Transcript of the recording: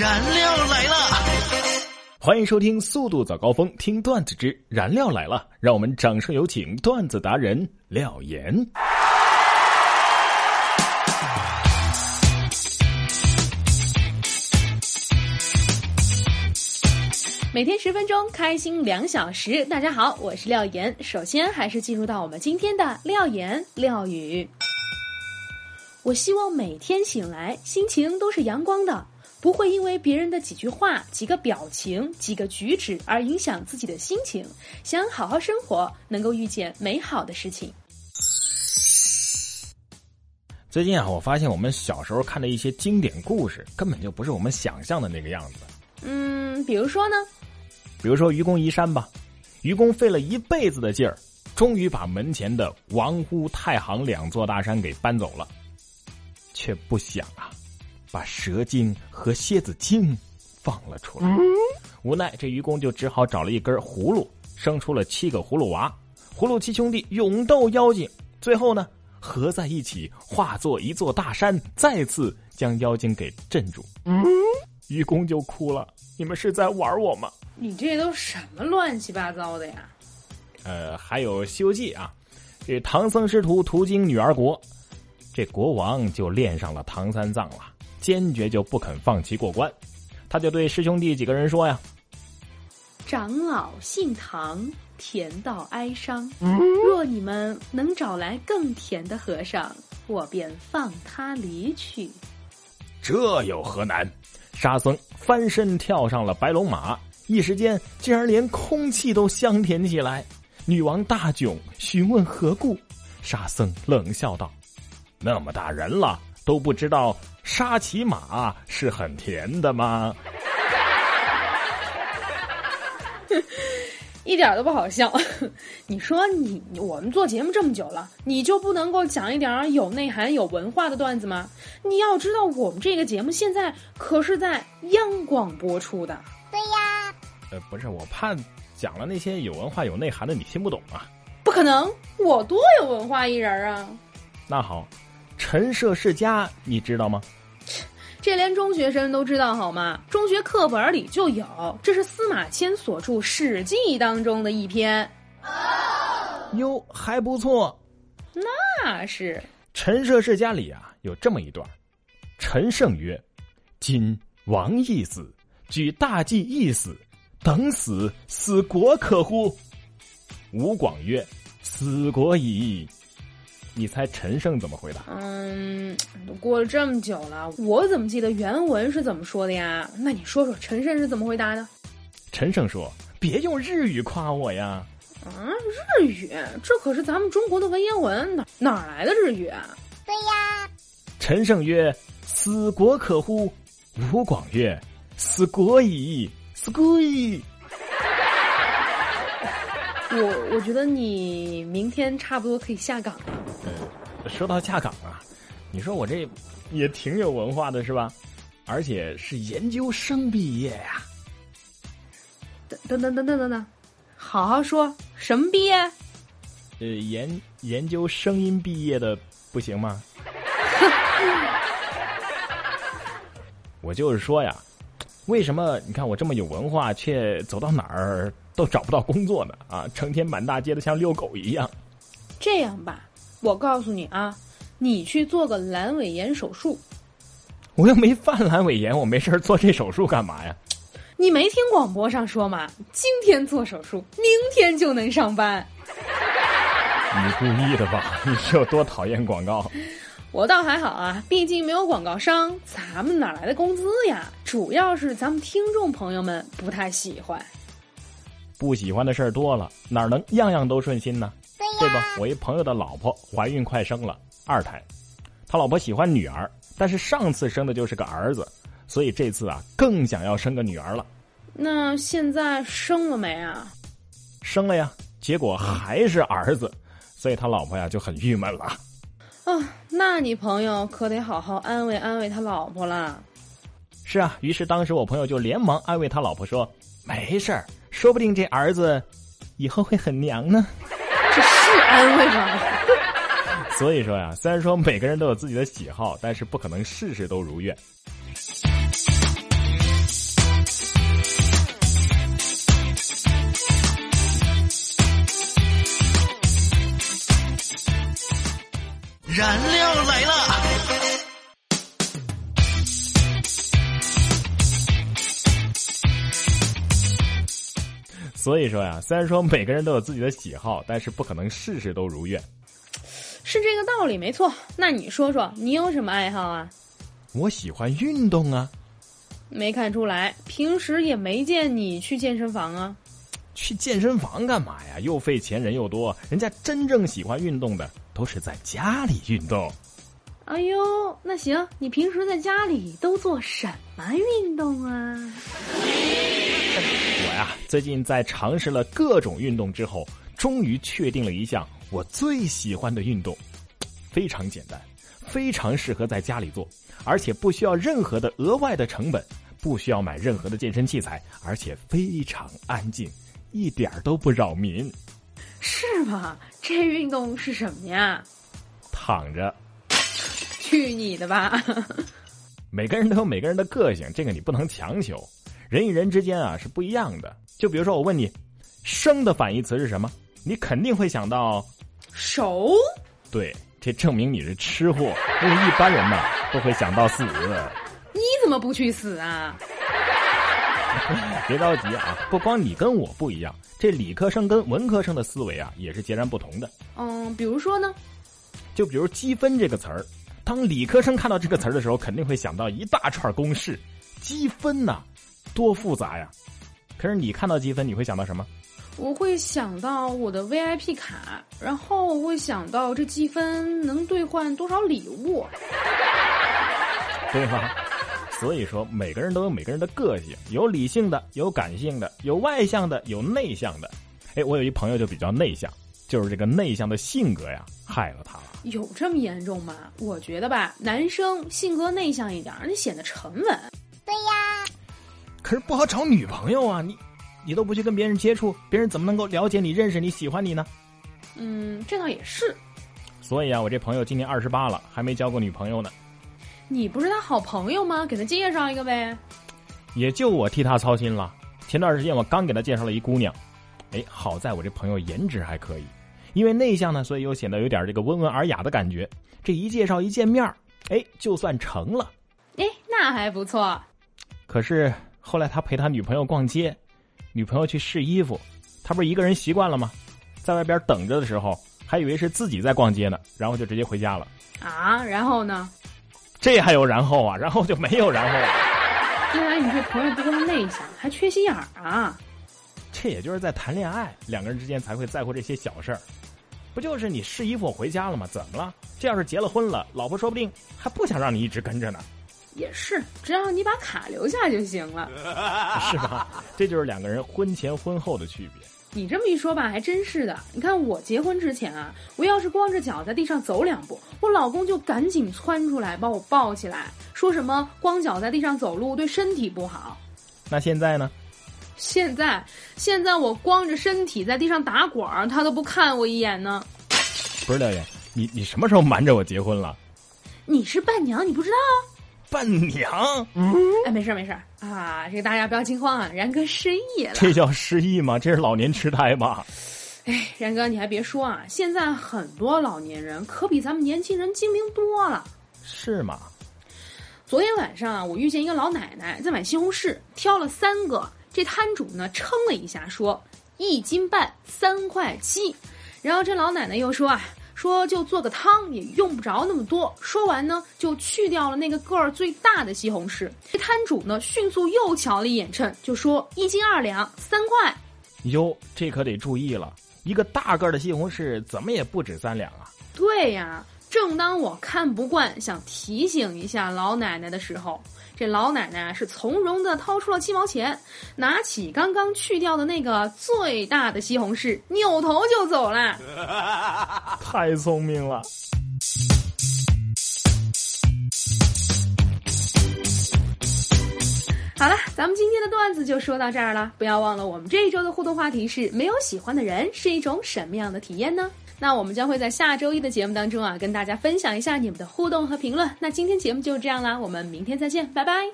燃料来了！欢迎收听《速度早高峰》，听段子之燃料来了，让我们掌声有请段子达人廖岩。每天十分钟，开心两小时。大家好，我是廖岩。首先还是进入到我们今天的廖岩廖语。我希望每天醒来，心情都是阳光的，不会因为别人的几句话、几个表情、几个举止而影响自己的心情。想好好生活，能够遇见美好的事情。最近啊，我发现我们小时候看的一些经典故事，根本就不是我们想象的那个样子。嗯，比如说呢？比如说愚公移山吧，愚公费了一辈子的劲儿，终于把门前的王屋、太行两座大山给搬走了，却不想啊，把蛇精和蝎子精放了出来。无奈这愚公就只好找了一根葫芦，生出了七个葫芦娃。葫芦七兄弟勇斗妖精，最后呢合在一起化作一座大山，再次将妖精给镇住。愚公就哭了：“你们是在玩我吗？”你这都什么乱七八糟的呀？呃，还有《西游记》啊，这唐僧师徒途经女儿国，这国王就恋上了唐三藏了，坚决就不肯放弃过关。他就对师兄弟几个人说呀：“长老姓唐，甜到哀伤。若你们能找来更甜的和尚，我便放他离去。”这有何难？沙僧翻身跳上了白龙马。一时间，竟然连空气都香甜起来。女王大窘，询问何故？沙僧冷笑道：“那么大人了，都不知道沙琪玛是很甜的吗？” 一点都不好笑。你说你我们做节目这么久了，你就不能够讲一点有内涵、有文化的段子吗？你要知道，我们这个节目现在可是在央广播出的。对呀。呃，不是，我怕讲了那些有文化、有内涵的，你听不懂啊。不可能，我多有文化一人啊。那好，陈涉世家你知道吗？这连中学生都知道好吗？中学课本里就有，这是司马迁所著《史记》当中的一篇。哟，还不错。那是陈涉世家里啊，有这么一段：陈胜曰：“今王亦死，举大计亦死。”等死，死国可乎？吴广曰：“死国矣。”你猜陈胜怎么回答？嗯，都过了这么久了，我怎么记得原文是怎么说的呀？那你说说陈胜是怎么回答的？陈胜说：“别用日语夸我呀！”啊，日语？这可是咱们中国的文言文，哪哪来的日语啊？对呀。陈胜曰：“死国可乎？”吴广曰：“死国矣。”死鬼！我我觉得你明天差不多可以下岗了。呃，说到下岗啊，你说我这也挺有文化的是吧？而且是研究生毕业呀。等等等等等等，好好说，什么毕业？呃，研研究声音毕业的不行吗？我就是说呀。为什么你看我这么有文化，却走到哪儿都找不到工作呢？啊，成天满大街的像遛狗一样。这样吧，我告诉你啊，你去做个阑尾炎手术。我又没犯阑尾炎，我没事做这手术干嘛呀？你没听广播上说吗？今天做手术，明天就能上班。你故意的吧？你是有多讨厌广告？我倒还好啊，毕竟没有广告商，咱们哪来的工资呀？主要是咱们听众朋友们不太喜欢，不喜欢的事儿多了，哪能样样都顺心呢？对吧？我一朋友的老婆怀孕快生了二胎，他老婆喜欢女儿，但是上次生的就是个儿子，所以这次啊更想要生个女儿了。那现在生了没啊？生了呀，结果还是儿子，所以他老婆呀就很郁闷了。啊，那你朋友可得好好安慰安慰他老婆了。是啊，于是当时我朋友就连忙安慰他老婆说：“没事儿，说不定这儿子以后会很娘呢。”安慰吗？所以说呀，虽然说每个人都有自己的喜好，但是不可能事事都如愿。所以说呀，虽然说每个人都有自己的喜好，但是不可能事事都如愿。是这个道理，没错。那你说说，你有什么爱好啊？我喜欢运动啊。没看出来，平时也没见你去健身房啊。去健身房干嘛呀？又费钱，人又多。人家真正喜欢运动的，都是在家里运动。哎呦，那行，你平时在家里都做什么运动啊？我呀，最近在尝试了各种运动之后，终于确定了一项我最喜欢的运动，非常简单，非常适合在家里做，而且不需要任何的额外的成本，不需要买任何的健身器材，而且非常安静。一点都不扰民，是吗？这运动是什么呀？躺着。去你的吧！每个人都有每个人的个性，这个你不能强求。人与人之间啊是不一样的。就比如说，我问你，生的反义词是什么？你肯定会想到熟。对，这证明你是吃货。因为一般人呢都会想到死。你怎么不去死啊？别着急啊，不光你跟我不一样，这理科生跟文科生的思维啊也是截然不同的。嗯，比如说呢？就比如积分这个词儿，当理科生看到这个词儿的时候，肯定会想到一大串公式。积分呐，多复杂呀！可是你看到积分，你会想到什么？我会想到我的 VIP 卡，然后会想到这积分能兑换多少礼物，对吗？所以说，每个人都有每个人的个性，有理性的，有感性的，有外向的，有内向的。哎，我有一朋友就比较内向，就是这个内向的性格呀，害了他了。有这么严重吗？我觉得吧，男生性格内向一点，你显得沉稳。可是不好找女朋友啊！你，你都不去跟别人接触，别人怎么能够了解你、认识你、喜欢你呢？嗯，这倒也是。所以啊，我这朋友今年二十八了，还没交过女朋友呢。你不是他好朋友吗？给他介绍一个呗。也就我替他操心了。前段时间我刚给他介绍了一姑娘，哎，好在我这朋友颜值还可以，因为内向呢，所以又显得有点这个温文尔雅的感觉。这一介绍一见面，哎，就算成了。哎，那还不错。可是后来他陪他女朋友逛街，女朋友去试衣服，他不是一个人习惯了吗？在外边等着的时候，还以为是自己在逛街呢，然后就直接回家了。啊，然后呢？这还有然后啊？然后就没有然后了。看来你这朋友不光内向，还缺心眼儿啊！这也就是在谈恋爱，两个人之间才会在乎这些小事儿。不就是你试衣服回家了吗？怎么了？这要是结了婚了，老婆说不定还不想让你一直跟着呢。也是，只要你把卡留下就行了，是吧？这就是两个人婚前婚后的区别。你这么一说吧，还真是的。你看我结婚之前啊，我要是光着脚在地上走两步，我老公就赶紧窜出来把我抱起来，说什么光脚在地上走路对身体不好。那现在呢？现在，现在我光着身体在地上打滚儿，他都不看我一眼呢。不是廖岩，你你什么时候瞒着我结婚了？你是伴娘，你不知道？伴娘？嗯哎，没事没事啊，这个大家不要惊慌啊，然哥失忆了。这叫失忆吗？这是老年痴呆吧？哎，然哥，你还别说啊，现在很多老年人可比咱们年轻人精明多了。是吗？昨天晚上啊，我遇见一个老奶奶在买西红柿，挑了三个，这摊主呢称了一下，说一斤半三块七，然后这老奶奶又说啊。说就做个汤也用不着那么多。说完呢，就去掉了那个个儿最大的西红柿。这摊主呢，迅速又瞧了一眼秤，就说一斤二两，三块。哟，这可得注意了，一个大个儿的西红柿怎么也不止三两啊？对呀，正当我看不惯，想提醒一下老奶奶的时候。这老奶奶是从容的掏出了七毛钱，拿起刚刚去掉的那个最大的西红柿，扭头就走了。太聪明了！好了，咱们今天的段子就说到这儿了。不要忘了，我们这一周的互动话题是：没有喜欢的人是一种什么样的体验呢？那我们将会在下周一的节目当中啊，跟大家分享一下你们的互动和评论。那今天节目就这样啦，我们明天再见，拜拜。